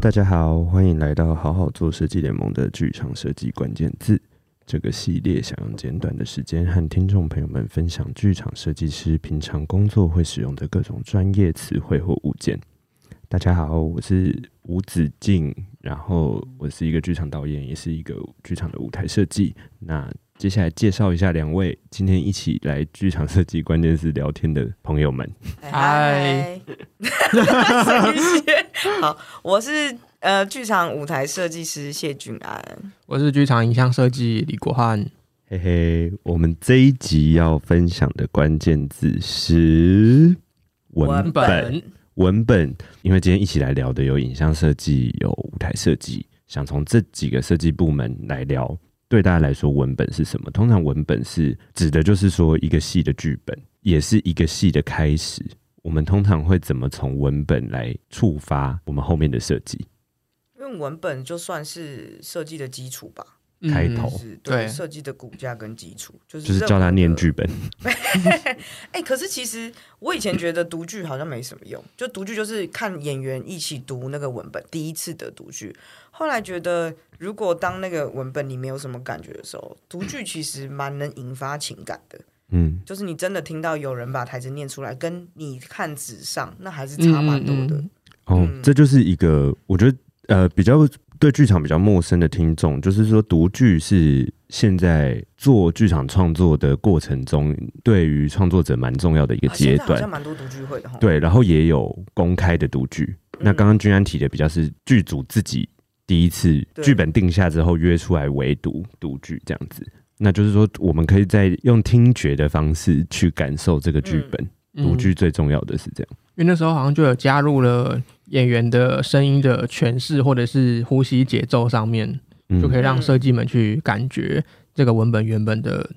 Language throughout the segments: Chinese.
大家好，欢迎来到好好做设计联盟的剧场设计关键字这个系列，想用简短的时间和听众朋友们分享剧场设计师平常工作会使用的各种专业词汇或物件。大家好，我是吴子敬，然后我是一个剧场导演，也是一个剧场的舞台设计。那接下来介绍一下两位今天一起来剧场设计关键字聊天的朋友们。嗨，好，我是呃剧场舞台设计师谢俊安，我是剧场影像设计李国汉。嘿嘿，我们这一集要分享的关键字是文本。文本，文本因为今天一起来聊的有影像设计，有舞台设计，想从这几个设计部门来聊。对大家来说，文本是什么？通常文本是指的就是说一个戏的剧本，也是一个戏的开始。我们通常会怎么从文本来触发我们后面的设计？因为文本就算是设计的基础吧，开头对设计的骨架跟基础，就是就是叫他念剧本。哎、欸，可是其实我以前觉得读剧好像没什么用，就读剧就是看演员一起读那个文本，第一次的读剧。后来觉得，如果当那个文本你没有什么感觉的时候，读剧其实蛮能引发情感的。嗯，就是你真的听到有人把台词念出来，跟你看纸上那还是差蛮多的。嗯嗯、哦，这就是一个我觉得呃比较对剧场比较陌生的听众，就是说读剧是现在做剧场创作的过程中，对于创作者蛮重要的一个阶段。好像蛮多读剧会的。对，然后也有公开的读剧。嗯、那刚刚君安提的比较是剧组自己。第一次剧本定下之后约出来围读读剧这样子，那就是说我们可以在用听觉的方式去感受这个剧本。读剧最重要的是这样，因为那时候好像就有加入了演员的声音的诠释或者是呼吸节奏上面，就可以让设计们去感觉这个文本原本的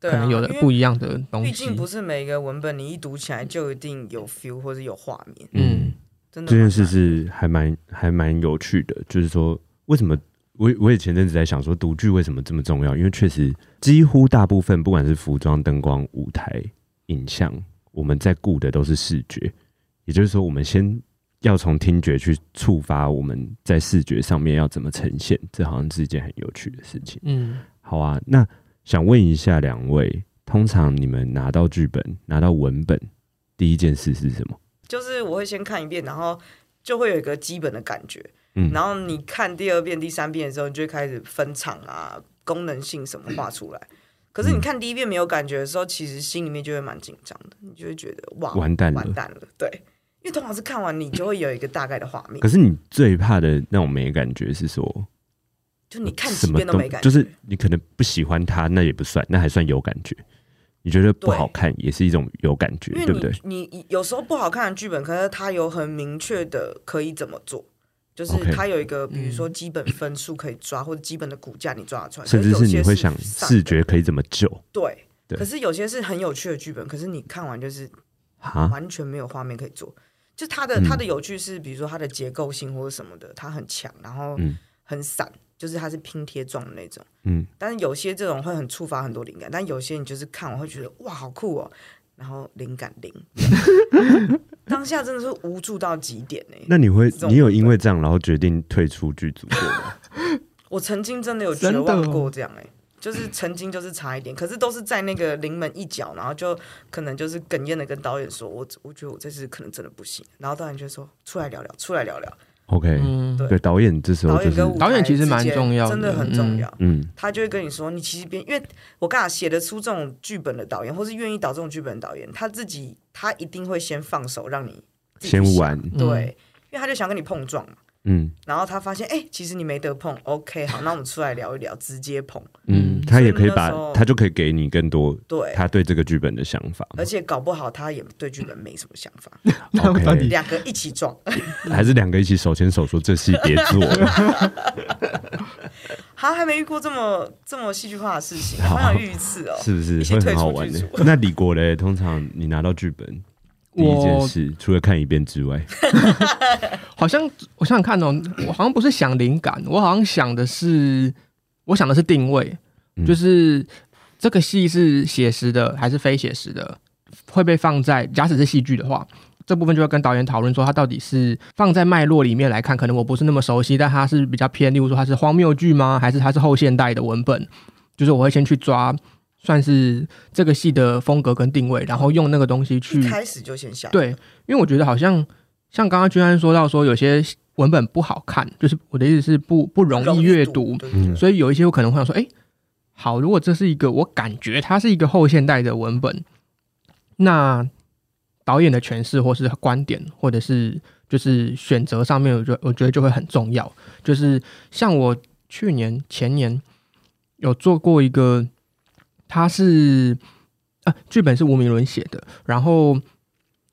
可能有的不一样的东西。毕竟不是每一个文本你一读起来就一定有 feel 或者有画面。嗯。真的这件事是还蛮还蛮有趣的，就是说，为什么我我也前阵子在想说，读剧为什么这么重要？因为确实，几乎大部分不管是服装、灯光、舞台、影像，我们在顾的都是视觉，也就是说，我们先要从听觉去触发我们在视觉上面要怎么呈现，这好像是一件很有趣的事情。嗯，好啊，那想问一下两位，通常你们拿到剧本、拿到文本，第一件事是什么？就是我会先看一遍，然后就会有一个基本的感觉，嗯，然后你看第二遍、第三遍的时候，你就会开始分场啊、功能性什么画出来。可是你看第一遍没有感觉的时候，其实心里面就会蛮紧张的，你就会觉得哇，完蛋了，完蛋了，对，因为通常是看完你就会有一个大概的画面。可是你最怕的那种没感觉是说，就你看几遍都没感觉，就是你可能不喜欢它，那也不算，那还算有感觉。你觉得不好看也是一种有感觉，对。不对？你有时候不好看的剧本，可是它有很明确的可以怎么做，就是它有一个比如说基本分数可以抓，或者基本的骨架你抓得出来，甚至是你会想视觉可以怎么救。对，可是有些是很有趣的剧本，可是你看完就是完全没有画面可以做。就它的它的有趣是，比如说它的结构性或者什么的，它很强，然后很散。就是它是拼贴状的那种，嗯，但是有些这种会很触发很多灵感，但有些你就是看我会觉得哇好酷哦，然后灵感零，当下真的是无助到极点呢。那你会，你有因为这样然后决定退出剧组过吗？我曾经真的有绝望过这样哎，就是 曾经就是差一点，可是都是在那个临门一脚，然后就可能就是哽咽的跟导演说，我我觉得我这次可能真的不行，然后导演就说出来聊聊，出来聊聊。OK，对，导演这时候就是导演其实蛮重要的，真的很重要。嗯，他就会跟你说，你其实别，因为我刚才写得出这种剧本的导演，或是愿意导这种剧本的导演，他自己他一定会先放手让你先玩，对，因为他就想跟你碰撞嘛。嗯，然后他发现，哎，其实你没得碰，OK，好，那我们出来聊一聊，直接碰。嗯，他也可以把，他就可以给你更多对他对这个剧本的想法，而且搞不好他也对剧本没什么想法。OK，两个一起撞，还是两个一起手牵手说这戏别做。他还没遇过这么这么戏剧化的事情，好想遇一次哦，是不是会很好玩的？那李国嘞，通常你拿到剧本。第一件事，除了看一遍之外，好像我想想看哦，我好像不是想灵感，我好像想的是，我想的是定位，嗯、就是这个戏是写实的还是非写实的，会被放在假使是戏剧的话，这部分就要跟导演讨论说，它到底是放在脉络里面来看，可能我不是那么熟悉，但它是比较偏，例如说它是荒谬剧吗？还是它是后现代的文本？就是我会先去抓，算是这个戏的风格跟定位，然后用那个东西去开始就先下对，因为我觉得好像像刚刚君安说到说有些文本不好看，就是我的意思是不不容易阅读，读，所以有一些我可能会想说，哎、欸，好，如果这是一个我感觉它是一个后现代的文本，那导演的诠释或是观点，或者是就是选择上面，我觉我觉得就会很重要。就是像我去年前年。有做过一个，他是啊，剧本是吴明伦写的，然后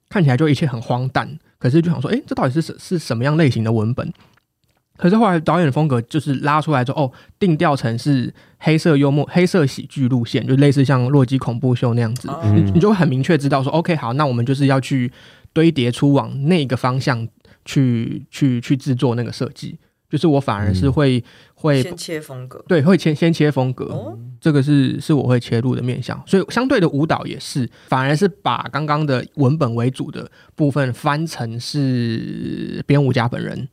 看起来就一切很荒诞，可是就想说，哎，这到底是是是什么样类型的文本？可是后来导演的风格就是拉出来之后，哦，定调成是黑色幽默、黑色喜剧路线，就类似像《洛基恐怖秀》那样子，你你就会很明确知道说，OK，好，那我们就是要去堆叠出往那个方向去去去制作那个设计。就是我反而是会、嗯、会先切风格，对，会先先切风格，哦、这个是是我会切入的面向，所以相对的舞蹈也是，反而是把刚刚的文本为主的部分翻成是编舞家本人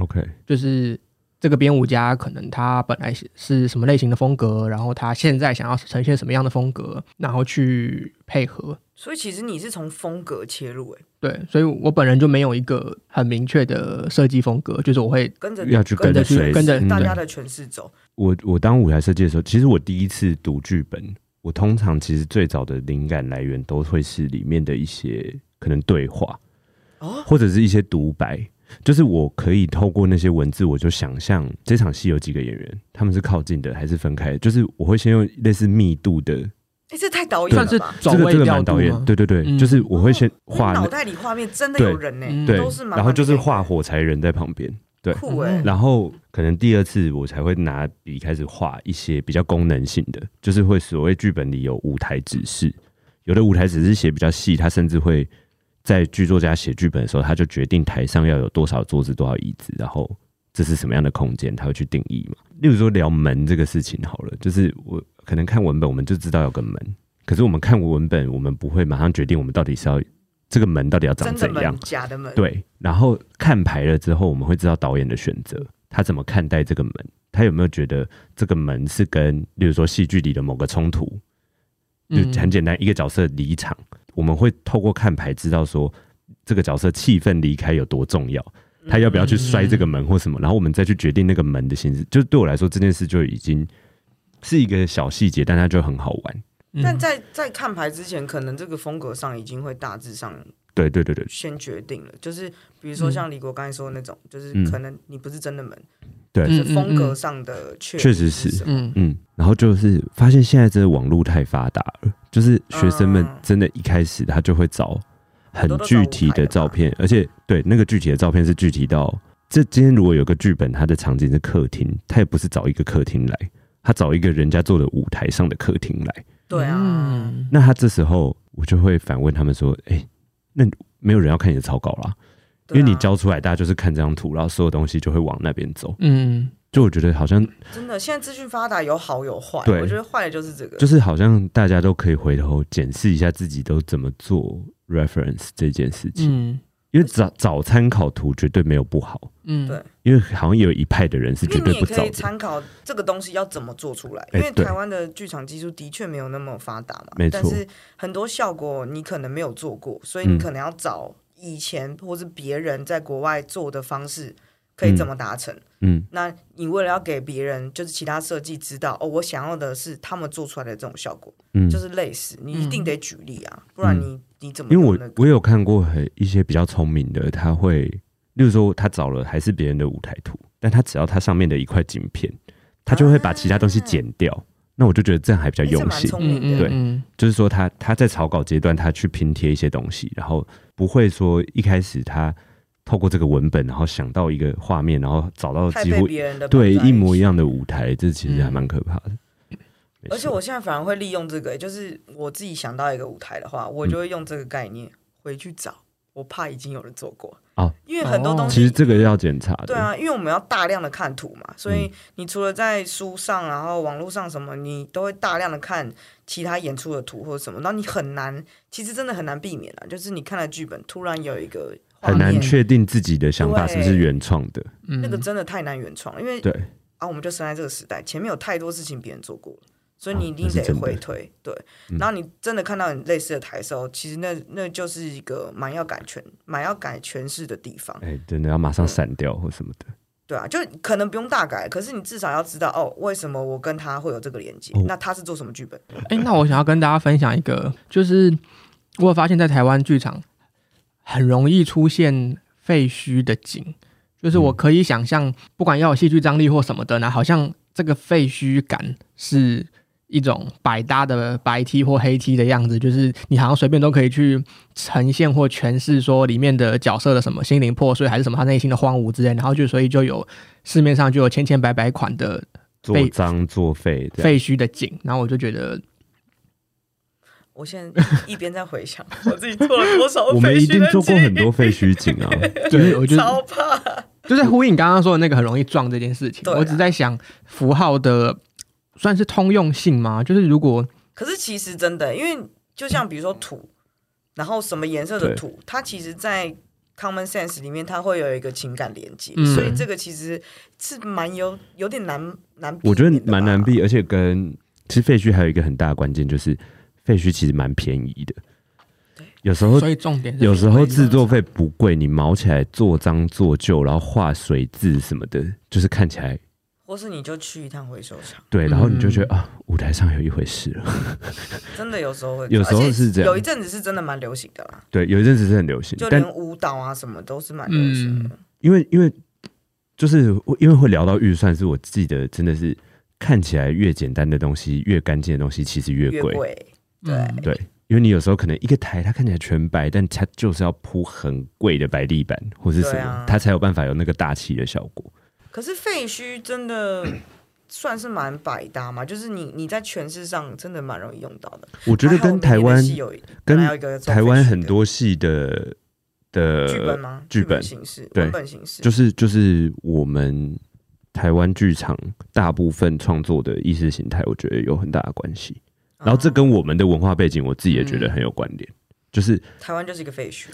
，OK，就是。这个编舞家可能他本来是什么类型的风格，然后他现在想要呈现什么样的风格，然后去配合。所以其实你是从风格切入，哎，对，所以我本人就没有一个很明确的设计风格，就是我会跟着要去跟着去跟着大家的诠释走。我我当舞台设计的时候，其实我第一次读剧本，我通常其实最早的灵感来源都会是里面的一些可能对话，哦，或者是一些独白。就是我可以透过那些文字，我就想象这场戏有几个演员，他们是靠近的还是分开？就是我会先用类似密度的，哎、欸，这太导演了吧？这个这个蛮导演，对对对，嗯、就是我会先画脑袋里画面真的有人呢、欸，对，都是蛮然后就是画火柴人在旁边，对，酷哎、欸。然后可能第二次我才会拿笔开始画一些比较功能性的，就是会所谓剧本里有舞台指示，有的舞台指示写比较细，他甚至会。在剧作家写剧本的时候，他就决定台上要有多少桌子、多少椅子，然后这是什么样的空间，他会去定义嘛。例如说聊门这个事情好了，就是我可能看文本，我们就知道有个门，可是我们看文本，我们不会马上决定我们到底是要这个门到底要长怎样，假的门。对，然后看牌了之后，我们会知道导演的选择，他怎么看待这个门，他有没有觉得这个门是跟，例如说戏剧里的某个冲突，就很简单，一个角色离场。我们会透过看牌知道说这个角色气氛离开有多重要，他要不要去摔这个门或什么，然后我们再去决定那个门的形式。就是对我来说，这件事就已经是一个小细节，但它就很好玩。但在在看牌之前，可能这个风格上已经会大致上对对对对先决定了。就是比如说像李国刚才说的那种，就是可能你不是真的门，对，是风格上的确确实是嗯嗯。然后就是发现现在这个网络太发达了。就是学生们真的，一开始他就会找很具体的照片，而且对那个具体的照片是具体到，这今天如果有个剧本，它的场景是客厅，他也不是找一个客厅来，他找一个人家做的舞台上的客厅来。对啊，那他这时候我就会反问他们说：“哎、欸，那没有人要看你的草稿啦，因为你交出来，大家就是看这张图，然后所有东西就会往那边走。”嗯。就我觉得好像真的，现在资讯发达，有好有坏。对，我觉得坏的就是这个，就是好像大家都可以回头检视一下自己都怎么做 reference 这件事情。嗯，因为找找参考图绝对没有不好。嗯，对，因为好像有一派的人是绝对不找的。参考这个东西要怎么做出来？因为台湾的剧场技术的确没有那么发达嘛。没错。但是很多效果你可能没有做过，所以你可能要找以前或是别人在国外做的方式。可以怎么达成？嗯，那你为了要给别人，就是其他设计知道哦，我想要的是他们做出来的这种效果，嗯，就是类似，你一定得举例啊，不然你你怎么、那个？因为我我有看过很一些比较聪明的，他会，例如说他找了还是别人的舞台图，但他只要他上面的一块景片，他就会把其他东西剪掉。啊、那我就觉得这样还比较用心，欸、对，就是说他他在草稿阶段他去拼贴一些东西，然后不会说一开始他。透过这个文本，然后想到一个画面，然后找到几乎对一模一样的舞台，这其实还蛮可怕的。嗯、而且我现在反而会利用这个，就是我自己想到一个舞台的话，我就会用这个概念回去找，我怕已经有人做过哦，因为很多东西其实这个要检查的。对啊，因为我们要大量的看图嘛，所以你除了在书上，然后网络上什么，你都会大量的看其他演出的图或者什么，然后你很难，其实真的很难避免啊，就是你看了剧本，突然有一个很难确定自己的想法是不是原创的，那个真的太难原创了，因为对。啊，我们就生在这个时代，前面有太多事情别人做过了。所以你一定得回推，对。然后你真的看到你类似的台的时候，其实那那就是一个蛮要改全、蛮要改诠释的地方。哎，真的要马上删掉或什么的。对啊，就可能不用大改，可是你至少要知道哦，为什么我跟他会有这个连接？那他是做什么剧本？哎，那我想要跟大家分享一个，就是我有发现，在台湾剧场很容易出现废墟的景，就是我可以想象，不管要有戏剧张力或什么的那，好像这个废墟感是。一种百搭的白 T 或黑 T 的样子，就是你好像随便都可以去呈现或诠释说里面的角色的什么心灵破碎，还是什么他内心的荒芜之类，然后就所以就有市面上就有千千百百款的做脏 作废废墟的景，然后我就觉得，我现在一边在回想我自己做了多少，我们一定做过很多废墟景啊，对，我觉得超怕，就在呼应你刚刚说的那个很容易撞这件事情，啊、我只在想符号的。算是通用性吗？就是如果，可是其实真的，因为就像比如说土，然后什么颜色的土，它其实，在 common sense 里面，它会有一个情感连接，嗯、所以这个其实是蛮有有点难难。我觉得蛮难避，而且跟其实废墟还有一个很大的关键，就是废墟其实蛮便宜的。对，有时候所以重点有时候制作费不贵，你毛起来做脏做旧，然后画水渍什么的，就是看起来。或是你就去一趟回收厂，对，然后你就觉得、嗯、啊，舞台上有一回事了。真的有时候会，有时候是这样，有一阵子是真的蛮流行的啦。对，有一阵子是很流行，就连舞蹈啊什么都是蛮流行的。因为因为就是因为会聊到预算，是我记得真的是看起来越简单的东西，越干净的东西，其实越贵。对、嗯、对，因为你有时候可能一个台它看起来全白，但它就是要铺很贵的白地板或是什么，啊、它才有办法有那个大气的效果。可是废墟真的 算是蛮百搭嘛，就是你你在诠释上真的蛮容易用到的。我觉得跟台湾跟台湾很多戏的的剧本吗？剧本形式，对，文本形式，就是就是我们台湾剧场大部分创作的意识形态，我觉得有很大的关系。然后这跟我们的文化背景，我自己也觉得很有关联。就是台湾就是一个废墟，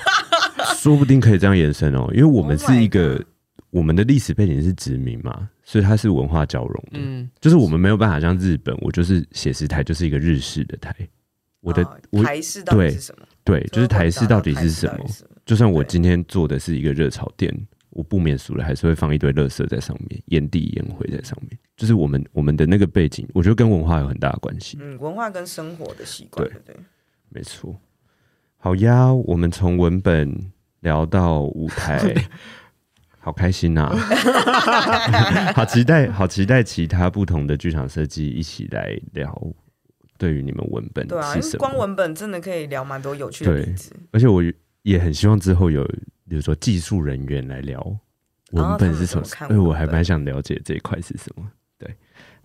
说不定可以这样延伸哦，因为我们是一个。我们的历史背景是殖民嘛，所以它是文化交融的。嗯，就是我们没有办法像日本，我就是写实台就是一个日式的台。我的、哦、我台式到底是什么？对，对，就是台式到底是什么？就算我今天做的是一个热炒店，我不免俗了，还是会放一堆垃圾在上面，烟蒂烟灰在上面。就是我们我们的那个背景，我觉得跟文化有很大的关系。嗯，文化跟生活的习惯。对对，没错。好呀，我们从文本聊到舞台。好开心呐、啊！好期待，好期待其他不同的剧场设计一起来聊。对于你们文本，对啊，光文本真的可以聊蛮多有趣的例子。而且我也很希望之后有，比如说技术人员来聊文本是什么，因为我还蛮想了解这一块是什么。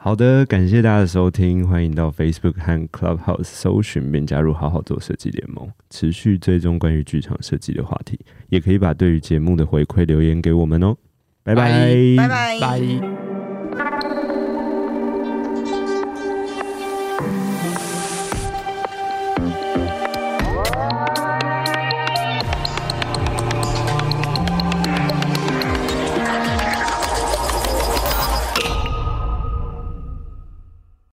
好的，感谢大家的收听，欢迎到 Facebook 和 Clubhouse 搜寻并加入好好做设计联盟，持续追踪关于剧场设计的话题，也可以把对于节目的回馈留言给我们哦，拜拜，拜拜。拜。